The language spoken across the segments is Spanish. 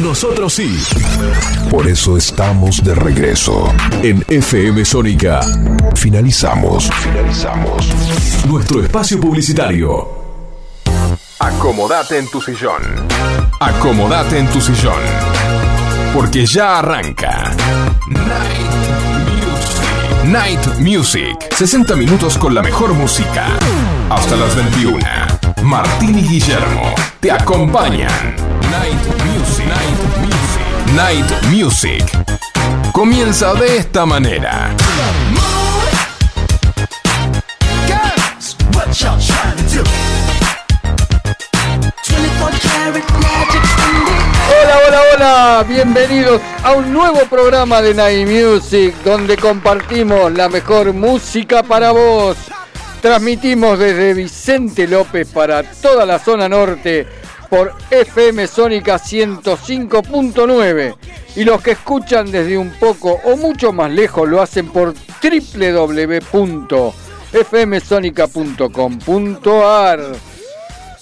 Nosotros sí. Por eso estamos de regreso. En FM Sónica. Finalizamos. Finalizamos. Nuestro espacio publicitario. Acomodate en tu sillón. Acomodate en tu sillón. Porque ya arranca. Night Music. Night Music. 60 minutos con la mejor música. Hasta las 21. Martín y Guillermo te acompañan. Night. Night Music. Comienza de esta manera. Hola, hola, hola, bienvenidos a un nuevo programa de Night Music donde compartimos la mejor música para vos. Transmitimos desde Vicente López para toda la zona norte por FM Sónica 105.9 y los que escuchan desde un poco o mucho más lejos lo hacen por www.fmsonica.com.ar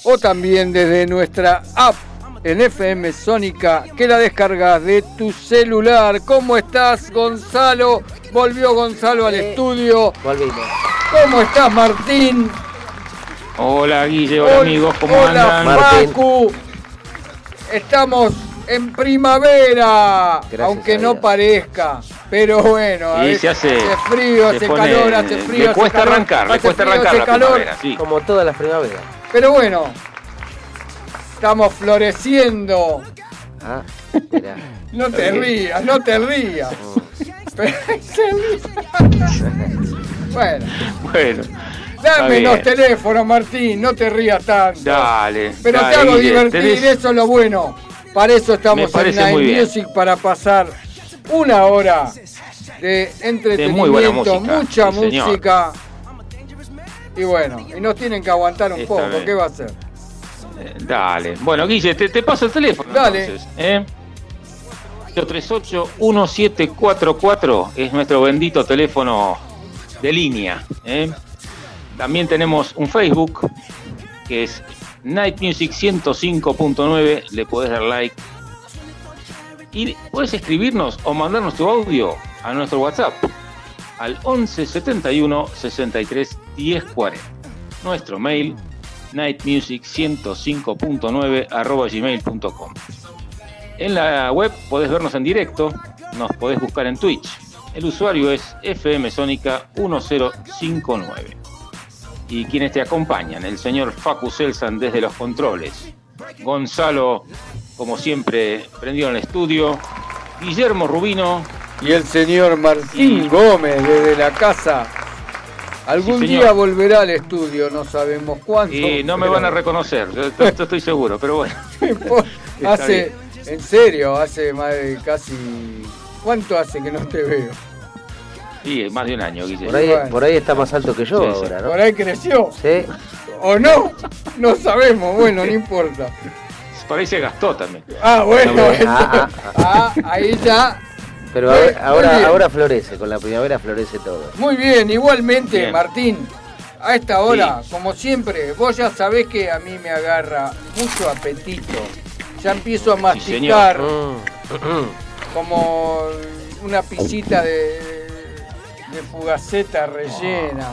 o también desde nuestra app en FM Sónica que la descargas de tu celular. ¿Cómo estás, Gonzalo? Volvió Gonzalo al estudio. Volvimos. ¿Cómo estás, Martín? Hola Guille, hola, amigos, ¿cómo hola, andan? Facu. Estamos en primavera, Gracias aunque no parezca. Pero bueno, a Y veces se hace- frío, se hace pone- calor, hace frío. Le hace cuesta calor, arrancar, le hace cuesta frío, arrancar hace la calor. primavera, sí. Como todas las primaveras. Pero bueno, estamos floreciendo. Ah, mirá. No te rías, no te rías. Pero- bueno, Bueno, dame los teléfonos, Martín, no te rías tanto. dale. Pero dale, te hago divertir, tenés- eso es lo bueno. Para eso estamos en Night. Music, para pasar una hora de entretenimiento, música, mucha sí, música. Y bueno, y nos tienen que aguantar un poco. ¿qué va a hacer? Eh, Dale. Bueno, Guille, te, te paso el teléfono. Dale. Entonces, ¿eh? 038-1744 es nuestro bendito teléfono de línea. ¿eh? También tenemos un Facebook que es Night Music 105.9. Le podés dar like. Y puedes escribirnos o mandarnos tu audio a nuestro WhatsApp al 11 71 63 10 40. Nuestro mail nightmusic105.9 arroba gmail.com. En la web podés vernos en directo, nos podés buscar en Twitch. El usuario es fmsonica 1059. Y quienes te acompañan, el señor Facu Selsan desde los controles, Gonzalo, como siempre, prendido en el estudio, Guillermo Rubino, Y el señor Martín Gómez desde la casa. Algún Sí, día volverá al estudio, no sabemos cuándo. y no me pero- van a reconocer, esto- esto estoy seguro, pero bueno. Hace, en serio, hace más de casi. ¿Cuánto hace que no te veo? Sí, más de un año, Guille. Por ahí, Bueno. por ahí está más alto que yo Sí, sí. ahora, ¿no? Por ahí creció. Sí. ¿O no? No sabemos, bueno, no importa. Por ahí se gastó también. Ah, bueno, Ah, eso- ah, ah, ahí ya. Pero ahora, ahora, florece, con la primavera florece todo. Muy bien, igualmente, Bien. Martín. A esta hora, como siempre, vos ya sabés que a mí me agarra mucho apetito. Ya empiezo a masticar Mm. como una pisita de, de fugaceta rellena.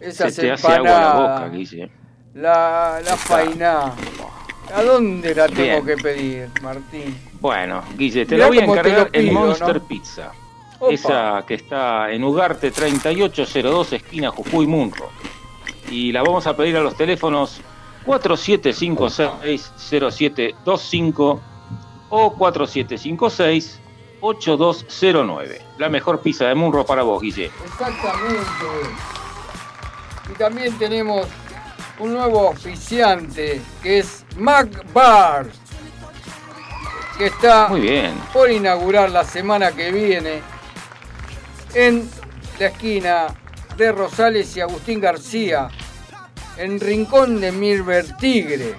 Esas Se te hace agua la boca, Guille. La, la fainá. ¿A dónde la tengo Bien. que pedir, Martín? Bueno, Guille, te Mirá la voy a encargar pido, en Monster ¿no? Pizza. Opa. Esa que está en Ugarte 3802, esquina Jujuy Munro. Y la vamos a pedir a los teléfonos 4756-0725 o 4756-8209. La mejor pizza de Munro para vos, Guille. Exactamente. Y también tenemos un nuevo oficiante que es Mac Bar, que está Muy bien. por inaugurar la semana que viene en la esquina de Rosales y Agustín García, en Rincón de Mirver Tigre.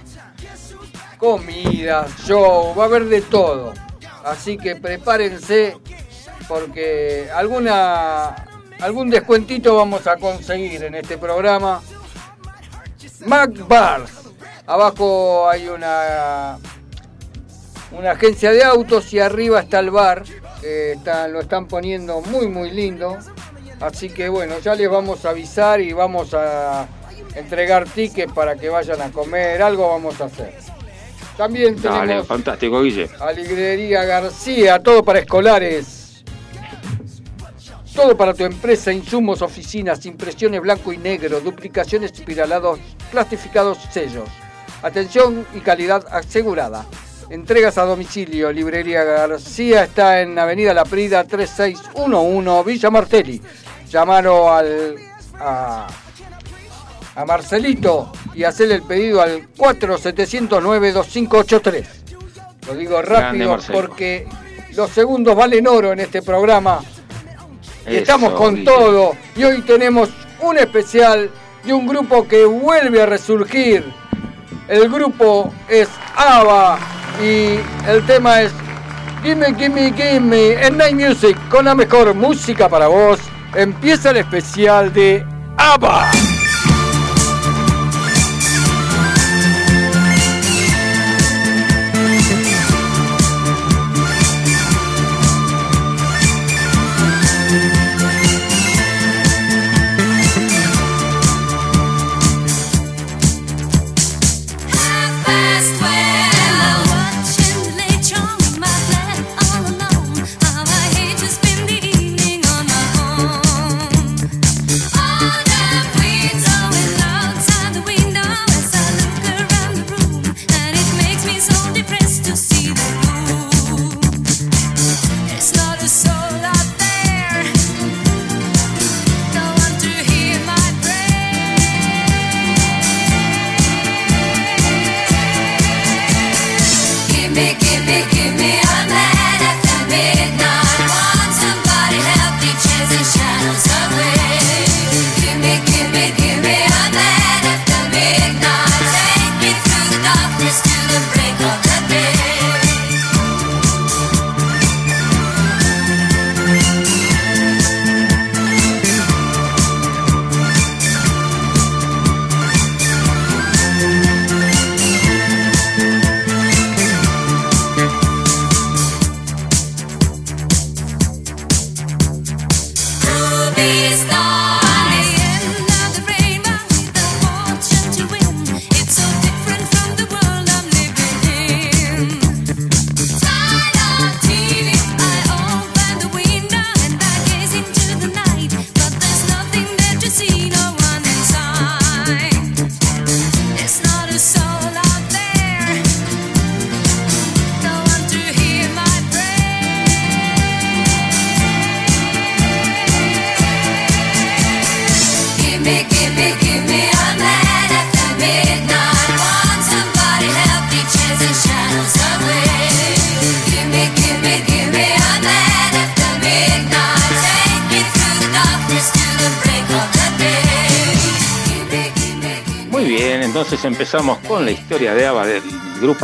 Comida, show, va a haber de todo. Así que prepárense porque alguna algún descuentito vamos a conseguir en este programa. Mac Bars. Abajo hay una una agencia de autos y arriba está el bar. está- lo están poniendo muy muy lindo. Así que bueno, ya les vamos a avisar y vamos a entregar tickets para que vayan a comer. Algo vamos a hacer. También Dale, tenemos fantástico, Guille. a Librería García, todo para escolares. Todo para tu empresa, insumos, oficinas, impresiones blanco y negro, duplicaciones espiralados, plastificados, sellos. Atención y calidad asegurada. Entregas a domicilio. Librería García está en Avenida La Prida 3611, Villa Martelli. Llamalo al, a, a Marcelito y hacerle el pedido al 4709-2583. Lo digo rápido porque los segundos valen oro en este programa. Y estamos con todo. Y hoy tenemos un especial de un grupo que vuelve a resurgir. El grupo es ABBA y el tema es Gimme, Gimme, Gimme en Night Music con la mejor música para vos. Empieza el especial de ABBA.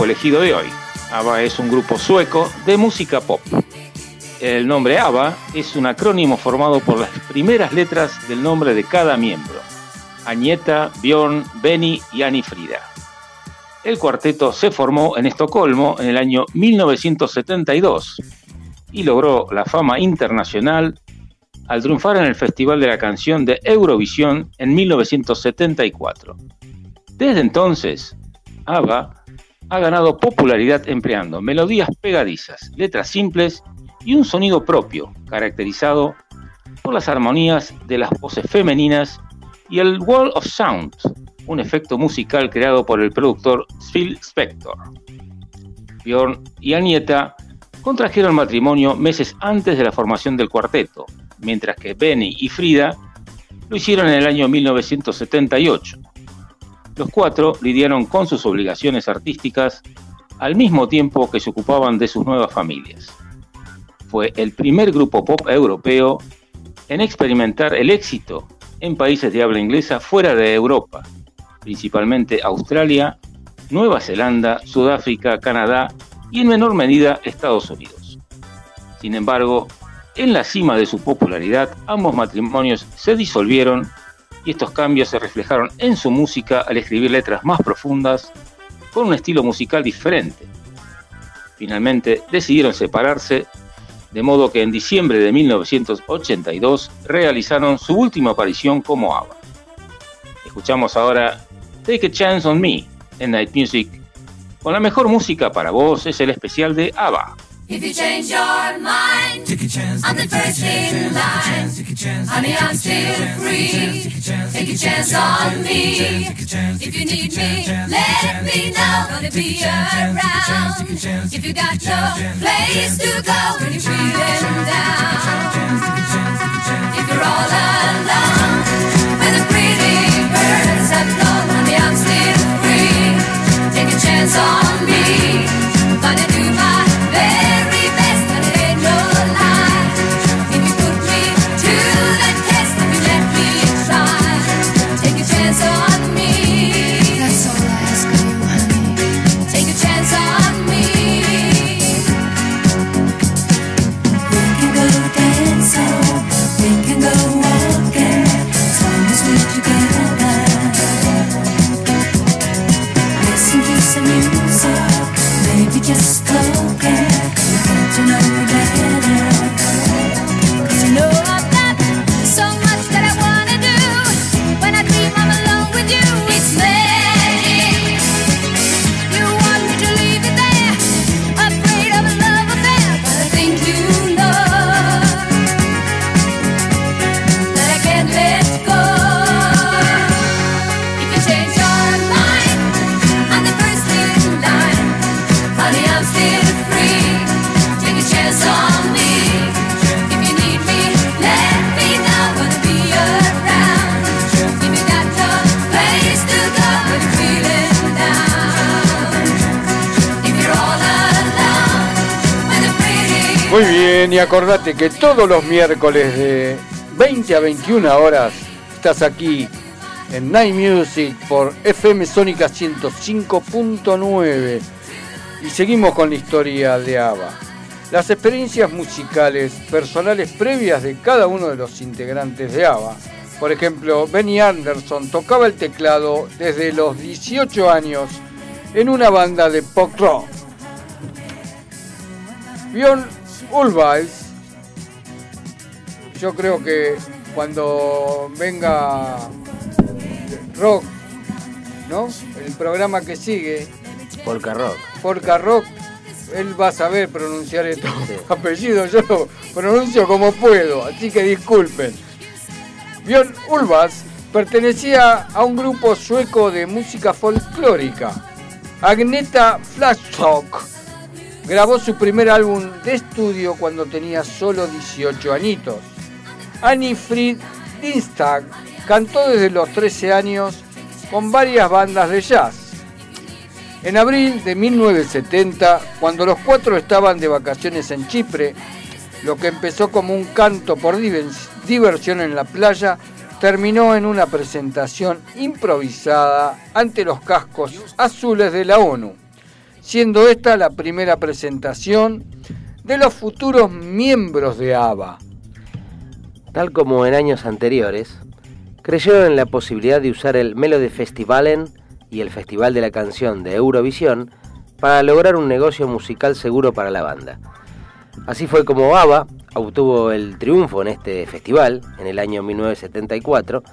Elegido de hoy. ABBA es un grupo sueco de música pop. El nombre ABBA es un acrónimo formado por las primeras letras del nombre de cada miembro. Agneta, Björn, Benny y Annie Frida. El cuarteto se formó en Estocolmo en el año 1972 y logró la fama internacional al triunfar en el Festival de la Canción de Eurovisión en 1974. Desde entonces, ABBA ha ganado popularidad empleando melodías pegadizas, letras simples y un sonido propio, caracterizado por las armonías de las voces femeninas y el Wall of Sound, un efecto musical creado por el productor Phil Spector. Bjorn y Anieta contrajeron matrimonio meses antes de la formación del cuarteto, mientras que Benny y Frida lo hicieron en el año 1978. Los cuatro lidiaron con sus obligaciones artísticas al mismo tiempo que se ocupaban de sus nuevas familias. Fue el primer grupo pop europeo en experimentar el éxito en países de habla inglesa fuera de Europa, principalmente Australia, Nueva Zelanda, Sudáfrica, Canadá y en menor medida Estados Unidos. Sin embargo, en la cima de su popularidad, ambos matrimonios se disolvieron y estos cambios se reflejaron en su música al escribir letras más profundas con un estilo musical diferente. Finalmente decidieron separarse, de modo que en diciembre de 1982 realizaron su última aparición como ABBA. Escuchamos ahora Take a Chance on Me en Night Music. Con la mejor música para vos es el especial de ABBA. Change your mind, I'm the first in line. Honey, I'm still free. Take a chance on me. If you need me, let me know. Gonna be around. If you got no place to go when you're feeling down. If you're all alone, when the pretty birds have flown, honey, I'm still free. Take a chance on me. Gonna do my very best, acordate que todos los miércoles de 20 a 21 horas estás aquí en Night Music por FM Sónica 105.9 y seguimos con la historia de ABBA. Las experiencias musicales personales previas de cada uno de los integrantes de ABBA. Por ejemplo, Benny Anderson tocaba el teclado desde los 18 años en una banda de pop rock. Björn Ulvaeus, yo creo que cuando venga Rock, ¿no? El programa que sigue, Polka Rock. Polka Rock, él va a saber pronunciar estos Sí. apellidos, yo lo pronuncio como puedo, así que disculpen. Björn Ulvaeus pertenecía a un grupo sueco de música folclórica. Agneta Flashtalk grabó su primer álbum de estudio cuando tenía solo 18 añitos. Annie Fried Dinstag cantó desde los 13 años con varias bandas de jazz. En abril de 1970, cuando los cuatro estaban de vacaciones en Chipre, lo que empezó como un canto por divers- diversión en la playa, terminó en una presentación improvisada ante los cascos azules de la ONU, siendo esta la primera presentación de los futuros miembros de ABBA. Tal como en años anteriores, creyeron en la posibilidad de usar el Melody Festivalen y el Festival de la Canción de Eurovisión para lograr un negocio musical seguro para la banda. Así fue como ABBA obtuvo el triunfo en este festival en el año 1974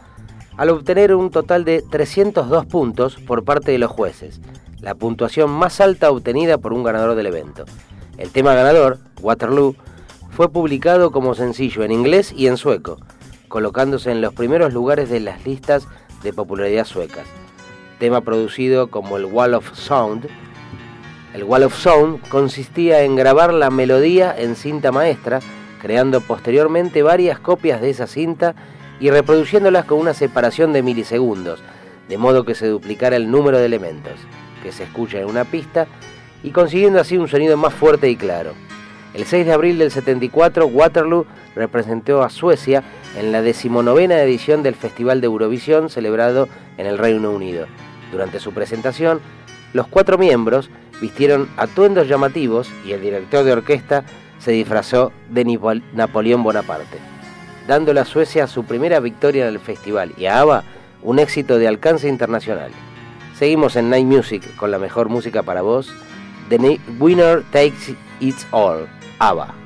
al obtener un total de 302 puntos por parte de los jueces, la puntuación más alta obtenida por un ganador del evento. El tema ganador, Waterloo, fue publicado como sencillo en inglés y en sueco, colocándose en los primeros lugares de las listas de popularidad suecas. Tema producido como el Wall of Sound. El Wall of Sound consistía en grabar la melodía en cinta maestra, creando posteriormente varias copias de esa cinta y reproduciéndolas con una separación de milisegundos, de modo que se duplicara el número de elementos que se escucha en una pista y consiguiendo así un sonido más fuerte y claro. El 6 de abril del 74, Waterloo representó a Suecia en la decimonovena edición del Festival de Eurovisión celebrado en el Reino Unido. Durante su presentación, los cuatro miembros vistieron atuendos llamativos y el director de orquesta se disfrazó de Napoleón Bonaparte, dándole a Suecia su primera victoria en el festival y a ABBA un éxito de alcance internacional. Seguimos en Night Music con la mejor música para vos. The Winner Takes It All, ABBA.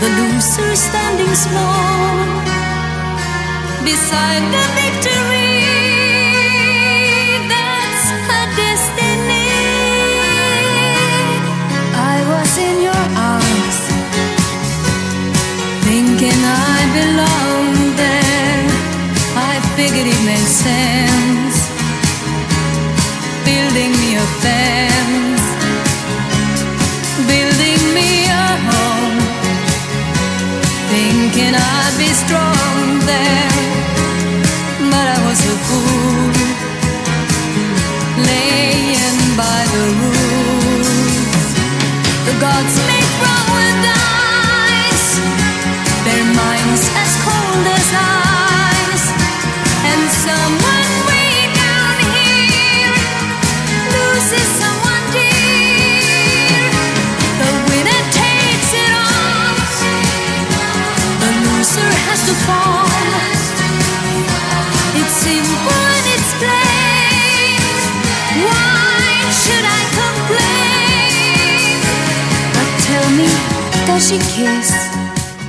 the loser standing small beside the victory. That's destiny. I was in your arms, thinking I belonged there. I figured it made sense building me a fence, building me a home, thinking I'd be strong there, but I was a fool, laying by the rules. The gods make wrong with ice,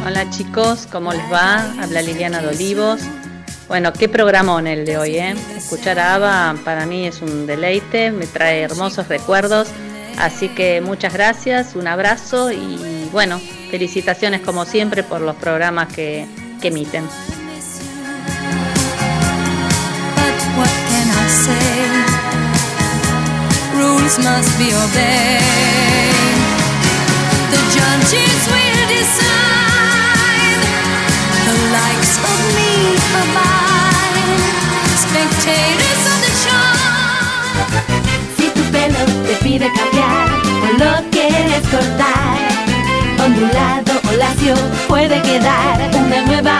Hola chicos, ¿cómo les va? Habla Liliana de Olivos. Bueno, qué programón el de hoy, ¿eh? Escuchar a Ava para mí es un deleite, me trae hermosos recuerdos. Así que muchas gracias, un abrazo y bueno, felicitaciones como siempre por los programas que, que emiten. Rules must be obeyed. Si tu pelo te pide cambiar o lo quieres cortar, ondulado o lacio puede quedar. Una nueva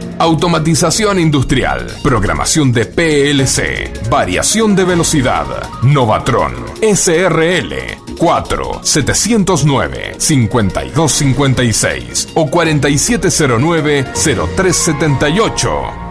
Automatización industrial. Programación de PLC. Variación de velocidad. Novatron. SRL. 4 709 5256 o 4709 0378.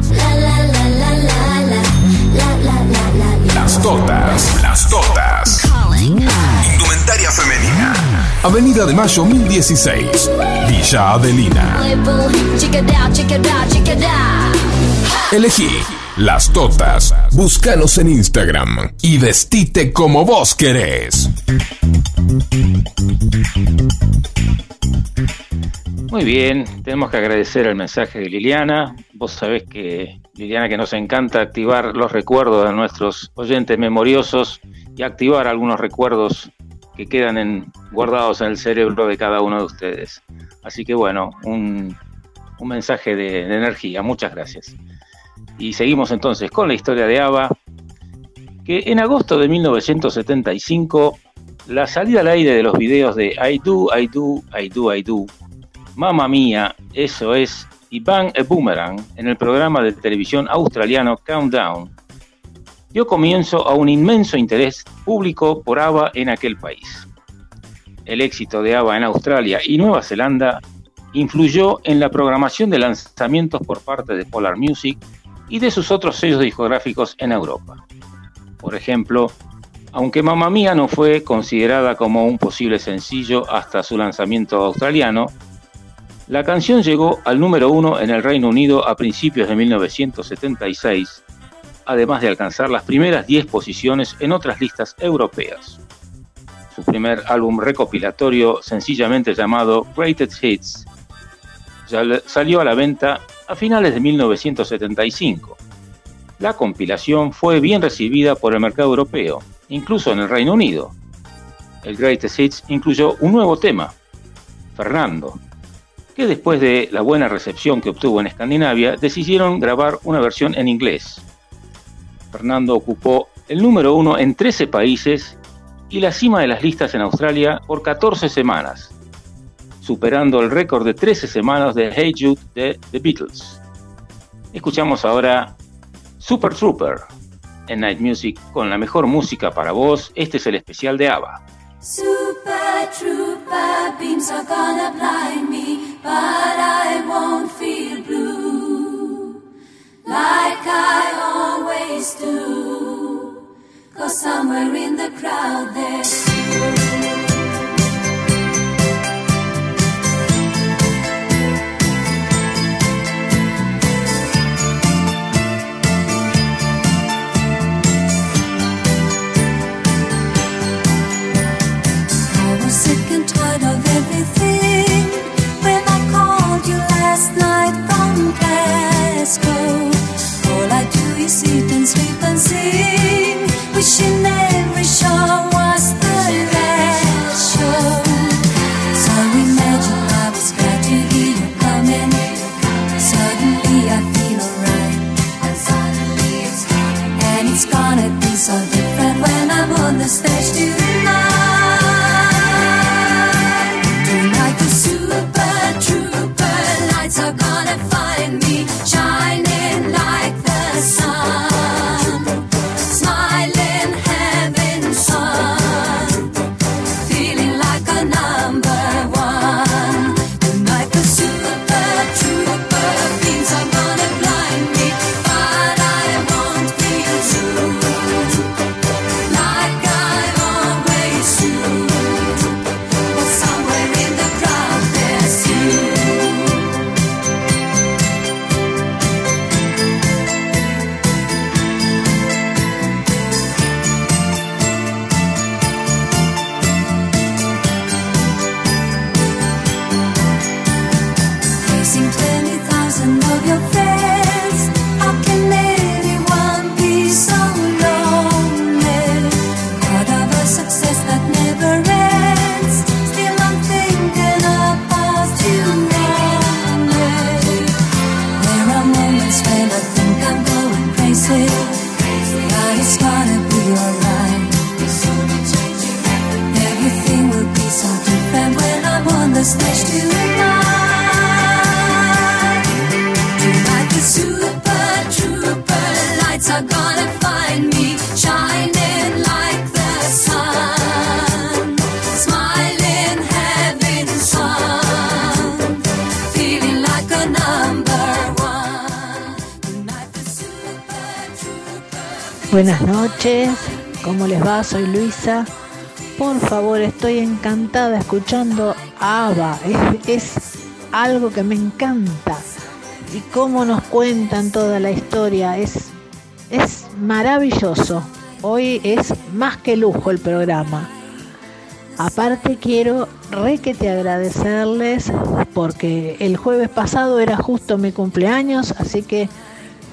Las totas, las totas. Indumentaria femenina. Avenida de Mayo 1016, Villa Adelina. Elegí las totas. Búscanos en Instagram y vestite como vos querés. Muy bien, tenemos que agradecer el mensaje de Liliana. Vos sabés que, Liliana, que nos encanta activar los recuerdos de nuestros oyentes memoriosos y activar algunos recuerdos que quedan en, guardados en el cerebro de cada uno de ustedes. Así que bueno, un, un mensaje de, energía. Muchas gracias. Y seguimos entonces con la historia de ABBA, que en agosto de 1975, la salida al aire de los videos de I Do, I Do, I Do, I Do, Mamma Mía, eso es, y Bang a Boomerang en el programa de televisión australiano Countdown, dio comienzo a un inmenso interés público por ABBA en aquel país. El éxito de ABBA en Australia y Nueva Zelanda influyó en la programación de lanzamientos por parte de Polar Music y de sus otros sellos discográficos en Europa. Por ejemplo, aunque Mamma Mía no fue considerada como un posible sencillo hasta su lanzamiento australiano, la canción llegó al número uno en el Reino Unido a principios de 1976, además de alcanzar las primeras 10 posiciones en otras listas europeas. Su primer álbum recopilatorio, sencillamente llamado Greatest Hits, salió a la venta a finales de 1975. La compilación fue bien recibida por el mercado europeo, incluso en el Reino Unido. El Greatest Hits incluyó un nuevo tema, Fernando, que después de la buena recepción que obtuvo en Escandinavia, decidieron grabar una versión en inglés. Fernando ocupó el número uno en 13 países y la cima de las listas en Australia por 14 semanas, superando el récord de 13 semanas de Hey Jude de The Beatles. Escuchamos ahora Super Trooper en Night Music con la mejor música para vos. Este es el especial de ABBA. Super trooper beams are gonna blind me, but I won't feel blue like I always do. Cause somewhere in the crowd there's you. Last night from Glasgow. All I do is eat and sleep and sing, wishing every show encantada escuchando a ABBA. Es, es algo que me encanta. Y cómo nos cuentan toda la historia. Es, es maravilloso. Hoy es más que lujo el programa. Aparte quiero requete agradecerles porque el jueves pasado era justo mi cumpleaños, así que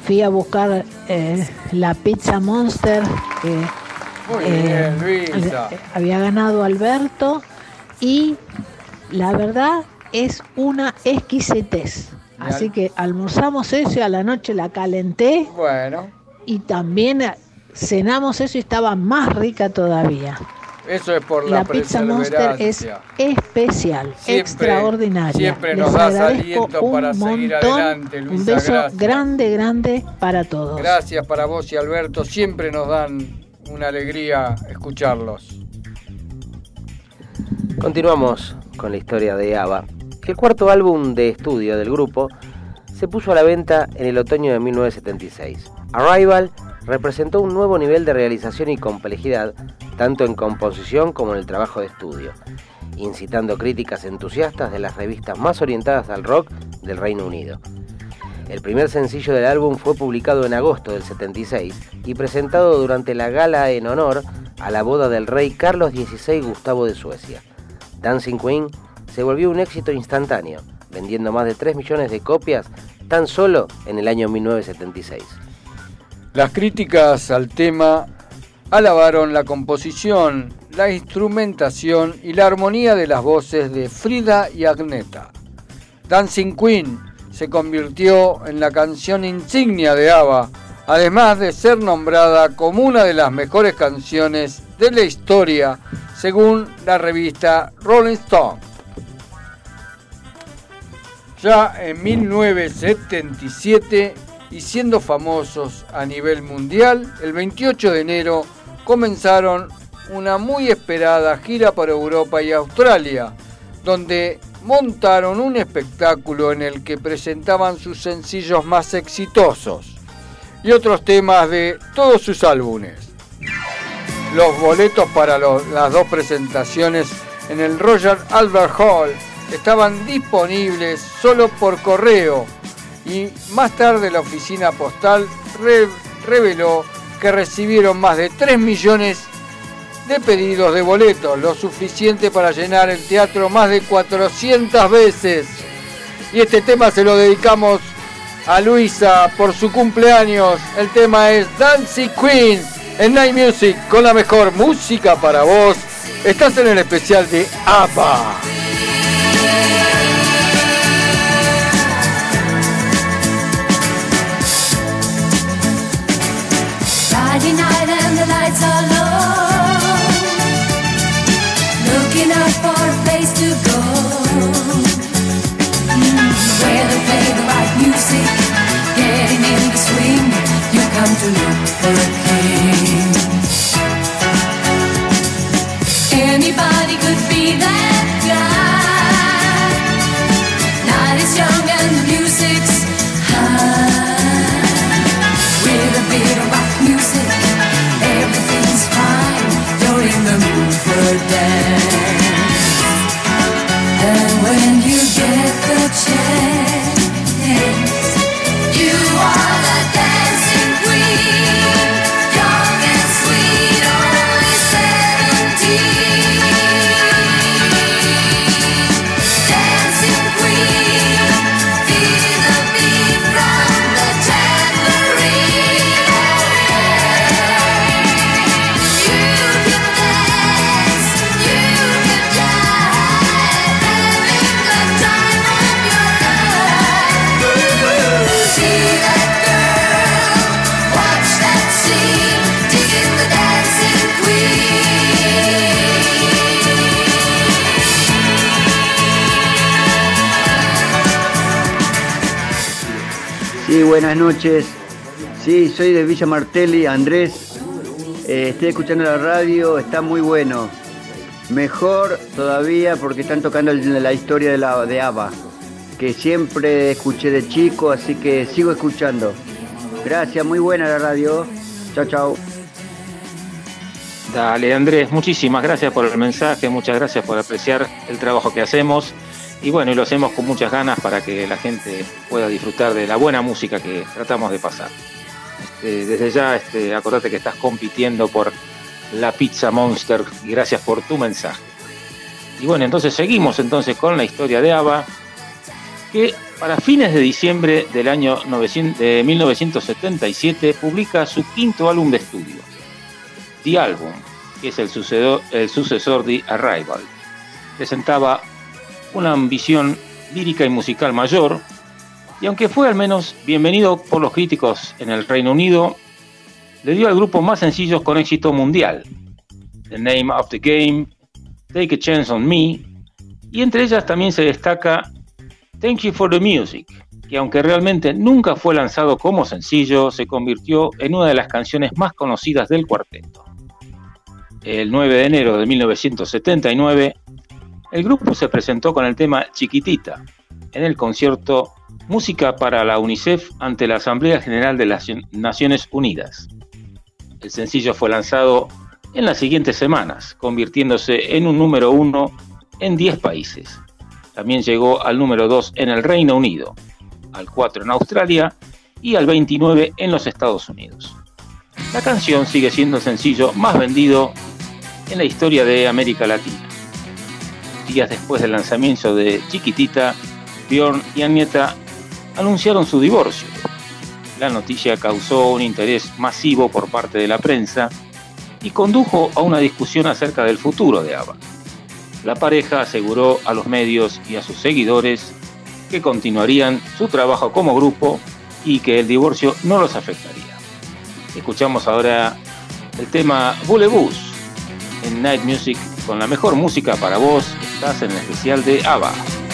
fui a buscar eh, la pizza Monster que Muy eh, bien, Luisa. había ganado Alberto y la verdad es una exquisitez. Así que almorzamos eso y a la noche la calenté Bueno, y también eh, cenamos eso y estaba más rica todavía. eso es por la, La pizza Monster es especial, Siempre- extraordinaria. siempre Les nos das aliento un para seguir montón. adelante, Un Luisa, beso gracias. grande, grande para todos. Gracias para vos y Alberto, siempre nos dan una alegría escucharlos. Continuamos con la historia de ABBA. El cuarto álbum de estudio del grupo se puso a la venta en el otoño de 1976. Arrival representó un nuevo nivel de realización y complejidad, tanto en composición como en el trabajo de estudio, incitando críticas entusiastas de las revistas más orientadas al rock del Reino Unido. El primer sencillo del álbum fue publicado en agosto del 76 y presentado durante la gala en honor a la boda del rey Carlos XVI Gustavo de Suecia. Dancing Queen se volvió un éxito instantáneo, vendiendo más de 3 millones de copias tan solo en el año 1976. Las críticas al tema alabaron la composición, la instrumentación y la armonía de las voces de Frida y Agneta. Dancing Queen se convirtió en la canción insignia de ABBA, además de ser nombrada como una de las mejores canciones de la historia, según la revista Rolling Stone. Ya en 1977 y siendo famosos a nivel mundial, el 28 de enero comenzaron una muy esperada gira por Europa y Australia, donde montaron un espectáculo en el que presentaban sus sencillos más exitosos y otros temas de todos sus álbumes. Los boletos para las dos presentaciones en el Royal Albert Hall estaban disponibles solo por correo y más tarde la oficina postal re- reveló que recibieron más de 3 millones de pedidos de boletos, lo suficiente para llenar el teatro más de 400 veces. Y este tema se lo dedicamos a Luisa por su cumpleaños. El tema es Dancing Queen en Night Music con la mejor música para vos. Estás en el especial de ABBA. And the lights buenas noches. Sí, soy de Villa Martelli, Andrés. Eh, estoy escuchando la radio, está muy bueno. Mejor todavía porque están tocando la historia de, la, de ABBA, que siempre escuché de chico, así que sigo escuchando. Gracias, muy buena la radio. Chao, chao. Dale, Andrés, muchísimas gracias por el mensaje, muchas gracias por apreciar el trabajo que hacemos. Y bueno, y lo hacemos con muchas ganas para que la gente pueda disfrutar de la buena música que tratamos de pasar. Este, desde ya, este, acordate que estás compitiendo por la Pizza Monster y gracias por tu mensaje. Y bueno, entonces seguimos entonces con la historia de ABBA, que para fines de diciembre del año 900 de 1977 publica su quinto álbum de estudio, The Album, que es el sucedor, el sucesor de Arrival. Presentaba una ambición lírica y musical mayor, y aunque fue al menos bienvenido por los críticos en el Reino Unido, le dio al grupo más sencillos con éxito mundial, The Name of the Game, Take a Chance on Me, y entre ellas también se destaca Thank You for the Music, que aunque realmente nunca fue lanzado como sencillo, se convirtió en una de las canciones más conocidas del cuarteto. El 9 de enero de 1979, el grupo se presentó con el tema Chiquitita en el concierto Música para la UNICEF ante la Asamblea General de las Naciones Unidas. El sencillo fue lanzado en las siguientes semanas, convirtiéndose en un número uno en 10 países. También llegó al número 2 en el Reino Unido, al 4 en Australia y al 29 en los Estados Unidos. La canción sigue siendo el sencillo más vendido en la historia de América Latina. Días después del lanzamiento de Chiquitita, Bjorn y Agneta anunciaron su divorcio. La noticia causó un interés masivo por parte de la prensa y condujo a una discusión acerca del futuro de ABBA. La pareja aseguró a los medios y a sus seguidores que continuarían su trabajo como grupo y que el divorcio no los afectaría. Escuchamos ahora el tema Bulebus en Night Music con la mejor música para vos. Estás en el especial de ABBA.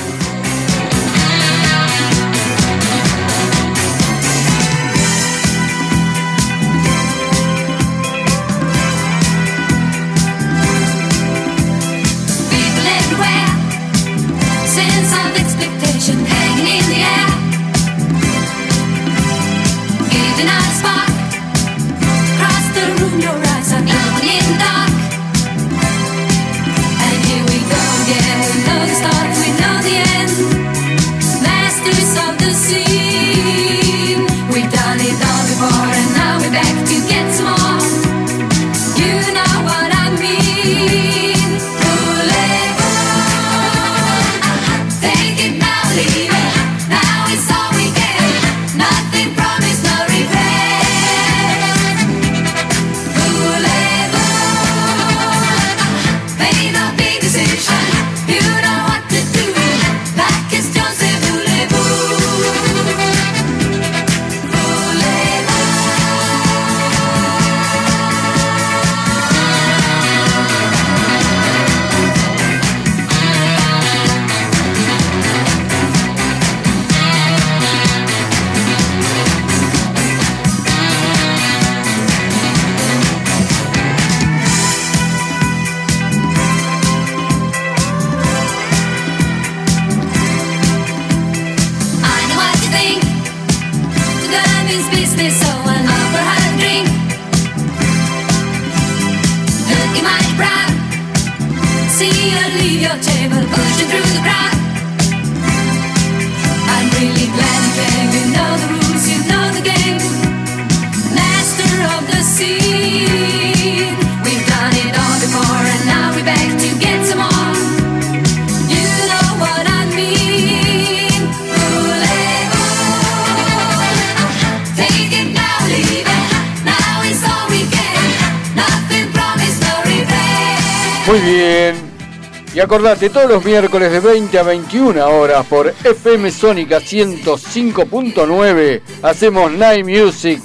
Acordate, todos los miércoles de 20 a 21 horas por FM Sónica 105.9 hacemos Night Music,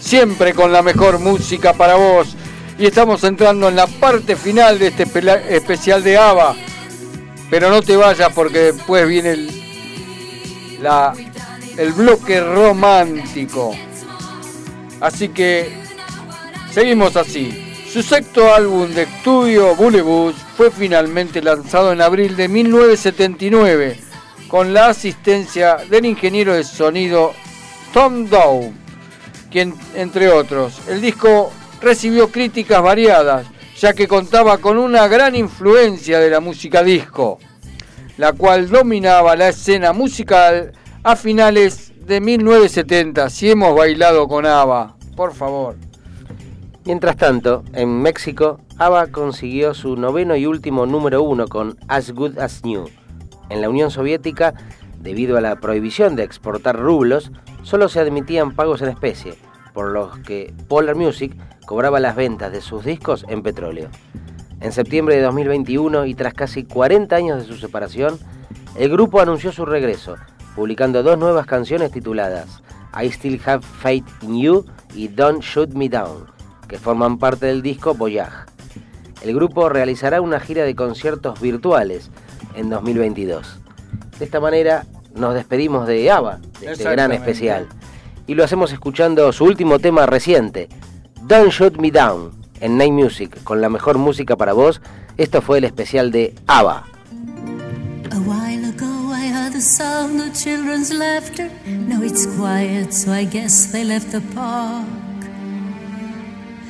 siempre con la mejor música para vos. Y estamos entrando en la parte final de este especial de ABBA. Pero no te vayas porque después viene la, el bloque romántico. Así que seguimos así. Su sexto álbum de estudio, Bulebus, fue finalmente lanzado en abril de 1979 con la asistencia del ingeniero de sonido Tom Dow, quien, entre otros, el disco recibió críticas variadas, ya que contaba con una gran influencia de la música disco, la cual dominaba la escena musical a finales de 1970. Si hemos bailado con ABBA, por favor. Mientras tanto, en México, ABBA consiguió su noveno y último número uno con As Good As New. En la Unión Soviética, debido a la prohibición de exportar rublos, solo se admitían pagos en especie, por los que Polar Music cobraba las ventas de sus discos en petróleo. En septiembre de 2021 y tras casi 40 años de su separación, el grupo anunció su regreso, publicando dos nuevas canciones tituladas I Still Have Faith in You y Don't Shoot Me Down, que forman parte del disco Voyage. El grupo realizará una gira de conciertos virtuales en 2022. De esta manera nos despedimos de ABBA, de este gran especial, y lo hacemos escuchando su último tema reciente, Don't Shoot Me Down, en Night Music, con la mejor música para vos. Esto fue el especial de ABBA. A while ago I heard the sound of children's laughter. Now it's quiet, so I guess they left the park.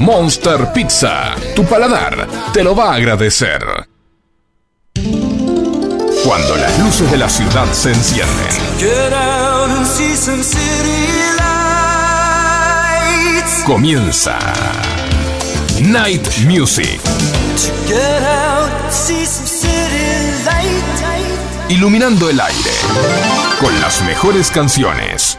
Monster Pizza, tu paladar te lo va a agradecer. Cuando las luces de la ciudad se encienden, comienza Night Music, iluminando el aire con las mejores canciones.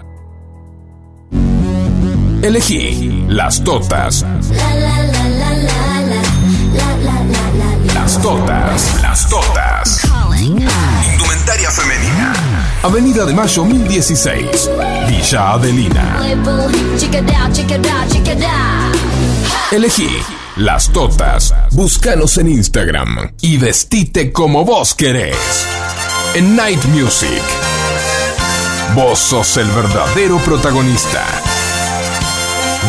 Elegí las totas. Las totas. Las totas. Indumentaria femenina. Avenida de Mayo 1016. Villa Adelina. Elegí las totas. Búscanos en Instagram y vestite como vos querés. En Night Music. Vos sos el verdadero protagonista.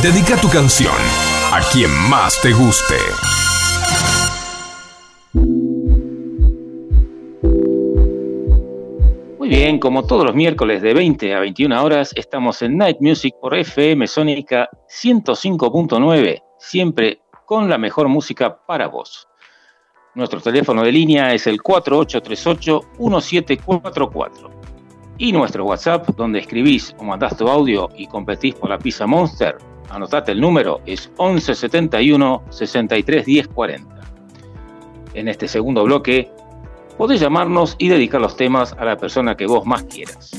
Dedica tu canción a quien más te guste. Muy bien, como todos los miércoles de 20 a 21 horas, estamos en Night Music por FM Sónica 105.9, siempre con la mejor música para vos. Nuestro teléfono de línea es el 4838-1744. Y nuestro WhatsApp, donde escribís o mandás tu audio y competís por la pizza Monster, anotate el número, es 1171 63 10 40. En este segundo bloque, podés llamarnos y dedicar los temas a la persona que vos más quieras.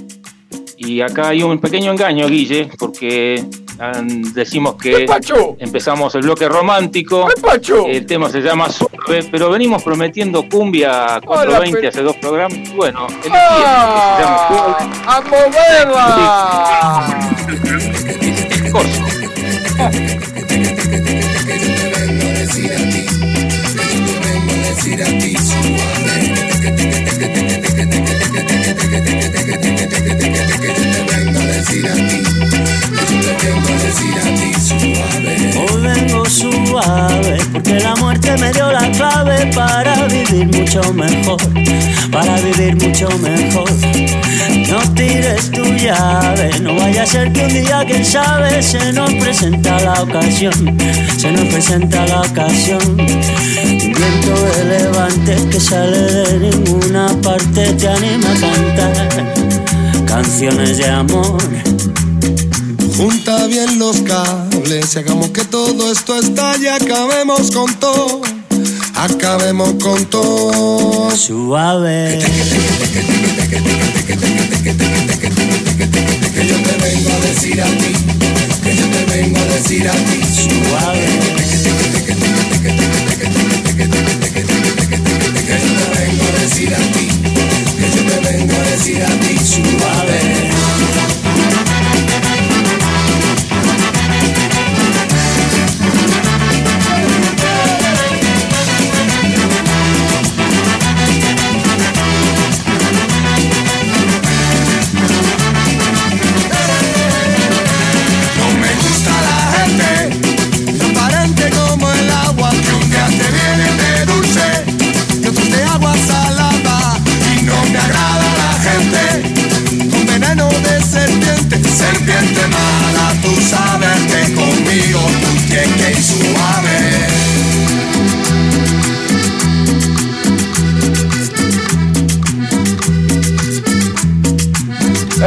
Y acá hay un pequeño engaño, Guille, porque ah, decimos que empezamos el bloque romántico. El tema se llama Suave, pero venimos prometiendo cumbia 420 pero- hace dos programas. Bueno, el ¡Ah! ¡A moverla! porque la muerte me dio la clave para vivir mucho mejor, para vivir mucho mejor. No tires tu llave, no vaya a ser que un día, quién sabe, se nos presenta la ocasión, se nos presenta la ocasión. Un viento de levante que sale de ninguna parte te anima a cantar canciones de amor. Junta bien los cables y hagamos que todo esto estalle. Acabemos con todo, acabemos con todo. Suave. Que yo te vengo a decir a ti, que yo te vengo a decir a ti. Suave. Que yo te vengo a decir a ti, que yo te vengo a decir a ti. Suave. Mala, tú sabes que conmigo tú tienes que ir suave.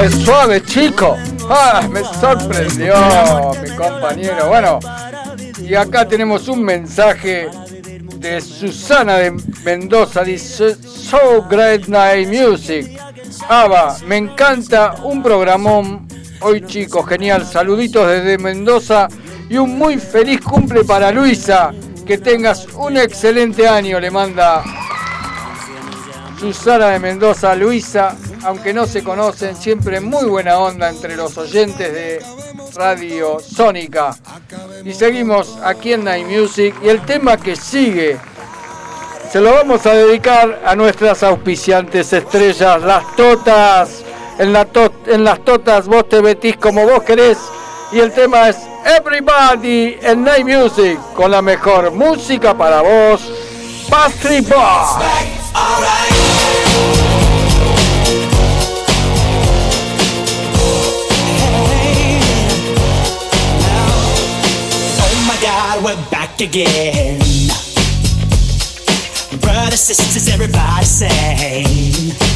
Es suave, chico. Ah, me sorprendió mi compañero. Bueno, y acá tenemos un mensaje de Susana de Mendoza. Dice, So Great Night Music. Ava, me encanta un programón. Hoy chicos, genial. Saluditos desde Mendoza y un muy feliz cumple para Luisa. Que tengas un excelente año, le manda Susana de Mendoza, Luisa, aunque no se conocen, siempre muy buena onda entre los oyentes de Radio Sónica. Y seguimos aquí en Night Music y el tema que sigue se lo vamos a dedicar a nuestras auspiciantes estrellas, las totas. En, la to- en las totas vos te metís como vos querés y el tema es Everybody en Night Music con la mejor música para vos, Pastry Boy. back again. Brothers, sisters, everybody sing.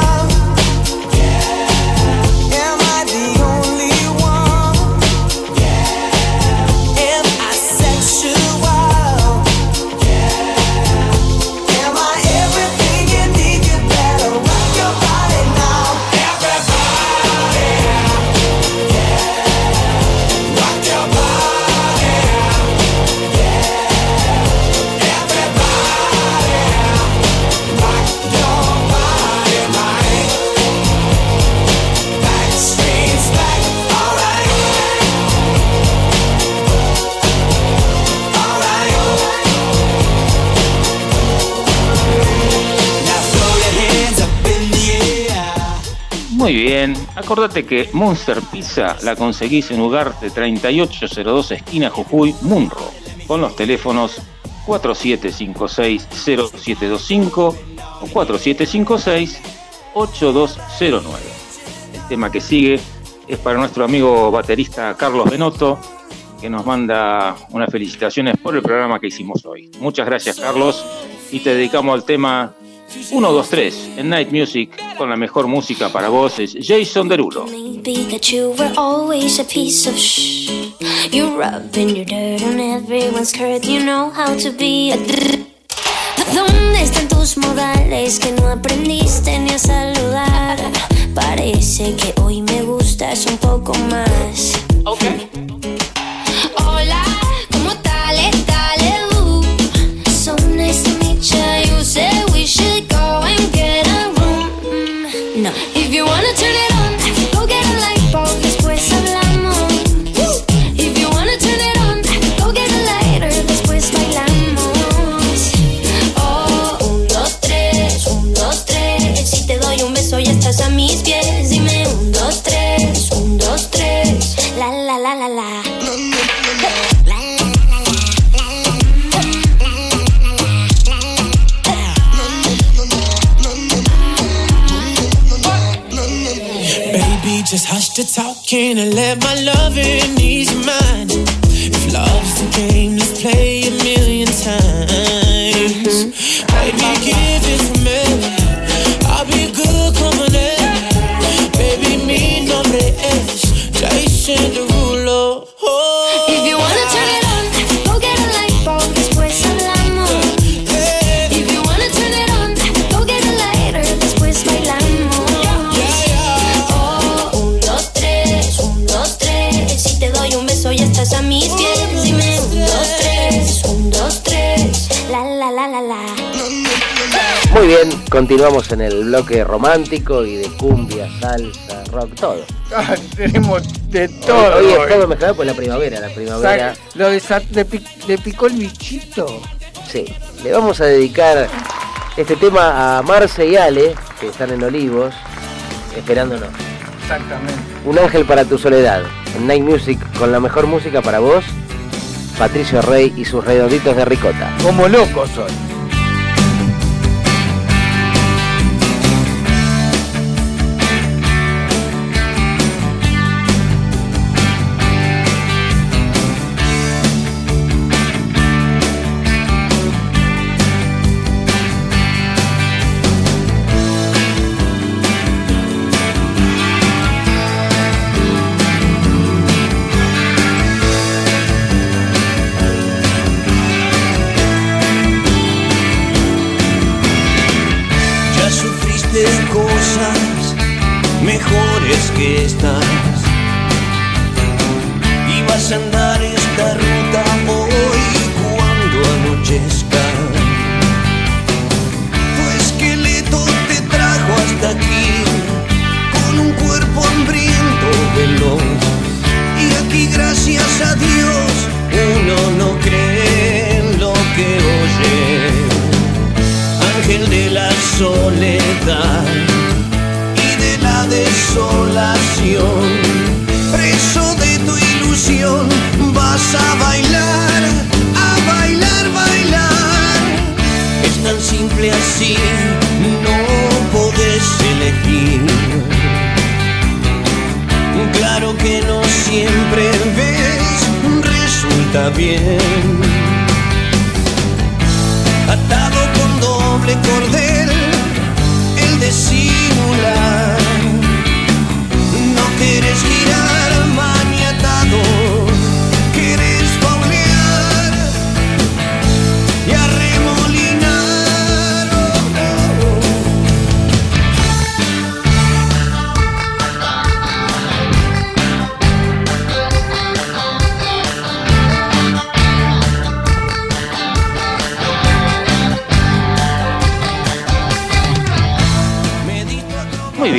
Muy bien, acordate que Monster Pizza la conseguís en Ugarte 3802 esquina Jujuy, Munro, con los teléfonos 4756-0725 o 4756-8209. El tema que sigue es para nuestro amigo baterista Carlos Benotto, que nos manda unas felicitaciones por el programa que hicimos hoy. Muchas gracias Carlos y te dedicamos al tema 1, 2, 3 en Night Music con la mejor música para vos es Jason Derulo. Maybe that you were always a piece of shh. You rubbing your dirt on everyone's skirt. You know how to be a. dr- ¿Dónde están tus modales que no aprendiste ni a saludar? Parece que hoy me gustas un poco más. Hola, hush talking and let my loving ease your mind. If love's the game, let's play a million times. Baby, give it Muy bien, continuamos en el bloque romántico y de cumbia, salsa, rock, todo. Ah, tenemos de todo. Hoy, hoy hoy. es todo mezclado por la primavera, la primavera. Sa- Lo de Sa- le, pi- le picó el bichito. Sí, le vamos a dedicar este tema a Marce y Ale, que están en Olivos, esperándonos. Exactamente. Un ángel para tu soledad, en Night Music, con la mejor música para vos, Patricio Rey y sus redonditos de ricota. Como locos son. Está bien. Atado con doble cordel, el de simular.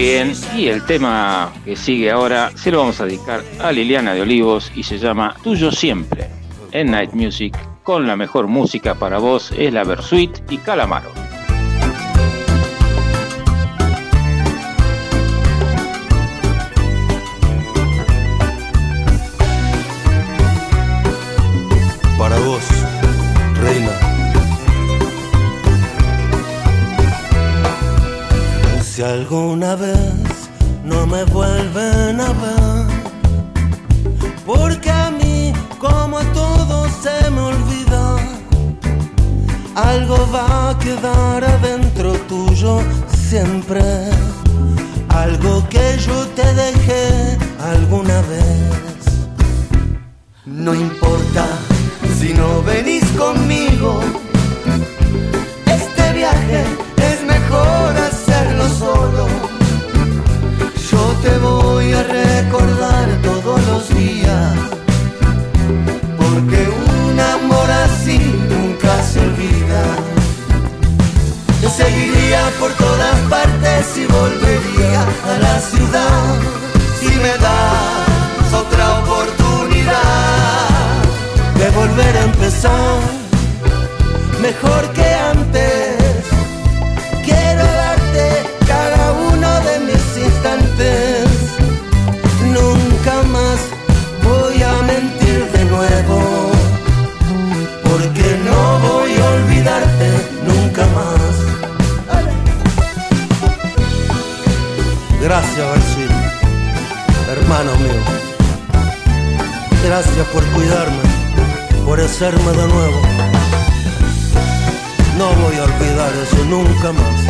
Y el tema que sigue ahora se lo vamos a dedicar a Liliana de Olivos y se llama Tuyo Siempre. En Night Music, con la mejor música para vos es la Versuit y Calamaro. Alguna vez no me vuelven a ver, porque a mí, como a todos, se me olvida, algo va a quedar adentro tuyo siempre, algo que yo te dejé alguna vez. No importa si no venís conmigo, este viaje seguiría por todas partes y volvería a la ciudad si me das otra oportunidad de volver a empezar mejor que antes. Hermano mío. Gracias por cuidarme, por hacerme de nuevo. No voy a olvidar eso nunca más.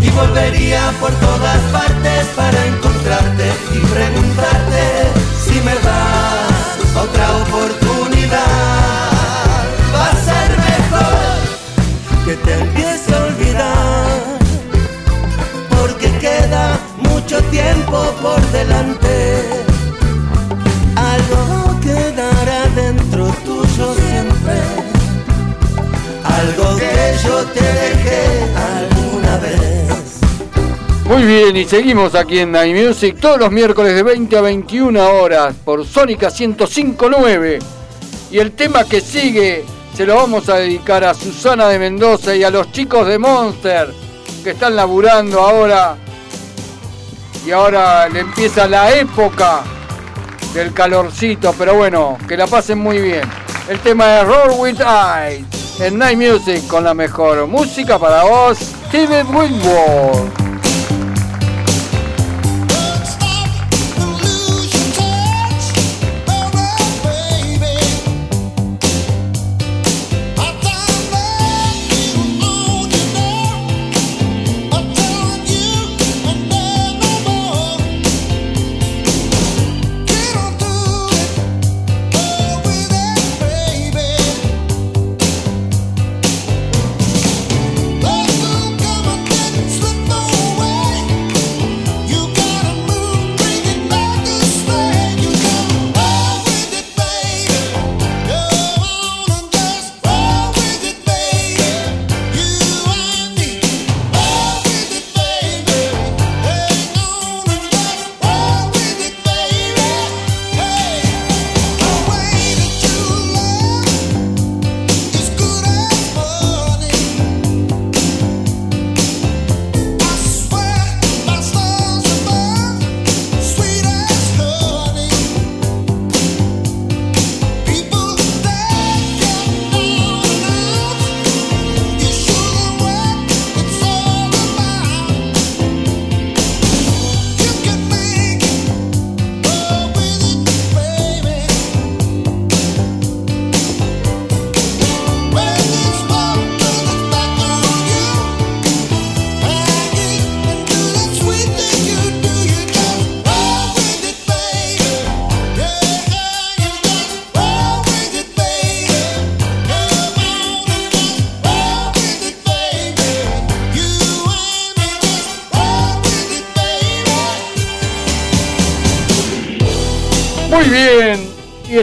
Y volvería por todas partes para encontrarte y preguntarte si me das otra oportunidad. Que te empiece a olvidar porque queda mucho tiempo por delante. Algo quedará dentro tuyo siempre. Algo que yo te dejé alguna vez. Muy bien, y seguimos aquí en Night Music todos los miércoles de 20 a 21 horas por Sónica 1059. Y el tema que sigue se lo vamos a dedicar a Susana de Mendoza y a los chicos de Monster que están laburando ahora. Y ahora le empieza la época del calorcito, pero bueno, que la pasen muy bien. El tema de Roll With Eyes en Night Music con la mejor música para vos, Steven Winwood.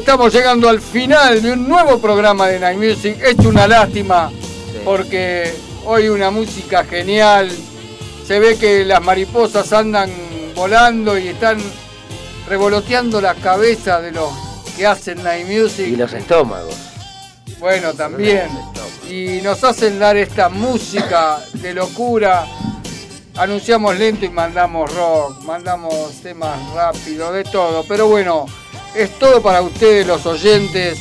Estamos llegando al final de un nuevo programa de Night Music. Es una lástima porque hoy una música genial. Se ve que las mariposas andan volando y están revoloteando la cabeza de los que hacen Night Music. Y los estómagos. Bueno, también. Y nos hacen dar esta música de locura. Anunciamos lento y mandamos rock, mandamos temas rápidos, de todo. Pero bueno, es todo para ustedes los oyentes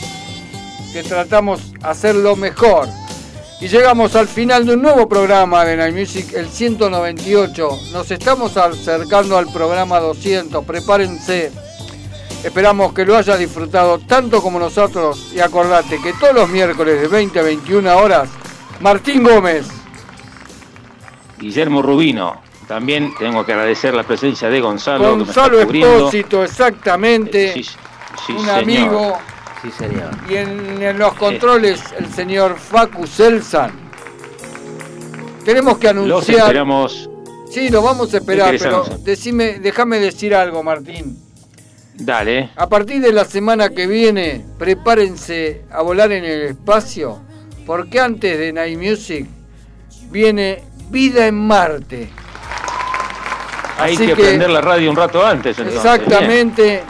que tratamos hacerlo mejor. Y llegamos al final de un nuevo programa de Night Music, el 198. Nos estamos acercando al programa 200. Prepárense. Esperamos que lo hayas disfrutado tanto como nosotros. Y acordate que todos los miércoles de 20 a 21 horas, Martín Gómez. Guillermo Rubino. También tengo que agradecer la presencia de Gonzalo. Gonzalo. Espósito, exactamente. Sí, sí, un señor. amigo. Sí, señor. Y en, en los controles, el señor Facu Selsan. Tenemos que Los anunciar. esperamos. Sí, lo vamos a esperar, ¿Qué querés pero anunciar? decime, déjame decir algo, Martín. Dale. A partir de la semana que viene, prepárense a volar en el espacio, porque antes de Night Music viene Vida en Marte. Hay Así que, que- prender la radio un rato antes. Entonces. Exactamente,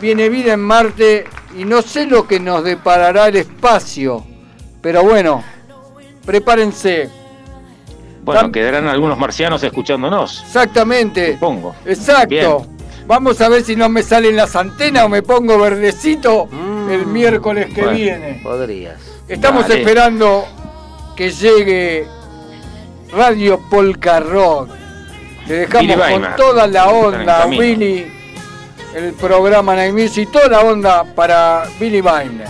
viene Vida en Marte y no sé lo que nos deparará el espacio, pero bueno, prepárense. Bueno, quedarán algunos marcianos escuchándonos. Exactamente. Supongo. Exacto. Vamos a ver si no me salen las antenas o me pongo verdecito el miércoles que Bueno, viene. Podrías. Estamos Dale. esperando que llegue Radio Polka Rock. Le dejamos con toda la onda, camino. Billy, el programa Night Music y toda la onda para Billy Weimar.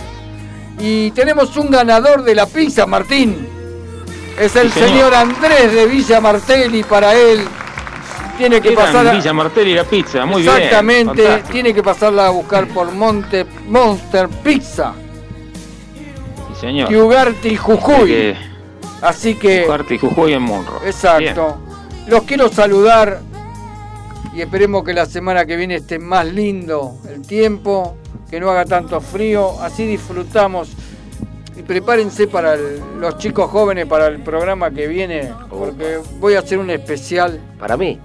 Y tenemos un ganador de la pizza, Martín. Es el Sí, señor. señor Andrés de Villa Martelli para él. Tiene que pasar a- Villa Martelli la pizza. Muy bien. Exactamente, tiene que pasarla a buscar por Monte Monster Pizza, Sí, señor. Kiugarte y Jujuy. Que- Así que, Ugarte y Jujuy en Monro. exacto. Los quiero saludar y esperemos que la semana que viene esté más lindo el tiempo, que no haga tanto frío, así disfrutamos. Y prepárense para el- los chicos jóvenes para el programa que viene, porque voy a hacer un especial. ¿Para mí?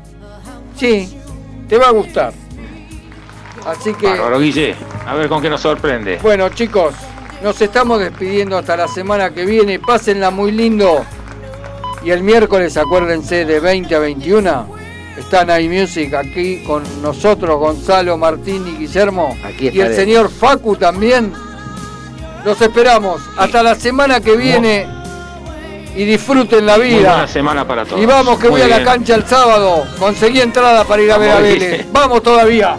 Sí, te va a gustar. Así que... Bárbaro, Guille. A ver con qué nos sorprende. Bueno, chicos, nos estamos despidiendo hasta la semana que viene. Pásenla muy lindo. Y el miércoles, acuérdense, de 20 a 21, está Night Music aquí con nosotros, Gonzalo, Martín y Guillermo. Aquí y el señor Facu también. Los esperamos. Hasta la semana que viene. Y disfruten la Muy vida. buena semana para todos. Y vamos que Muy voy a la cancha el sábado. Conseguí entrada para ir a ver a Vélez. Vamos todavía.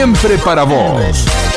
Siempre para vos.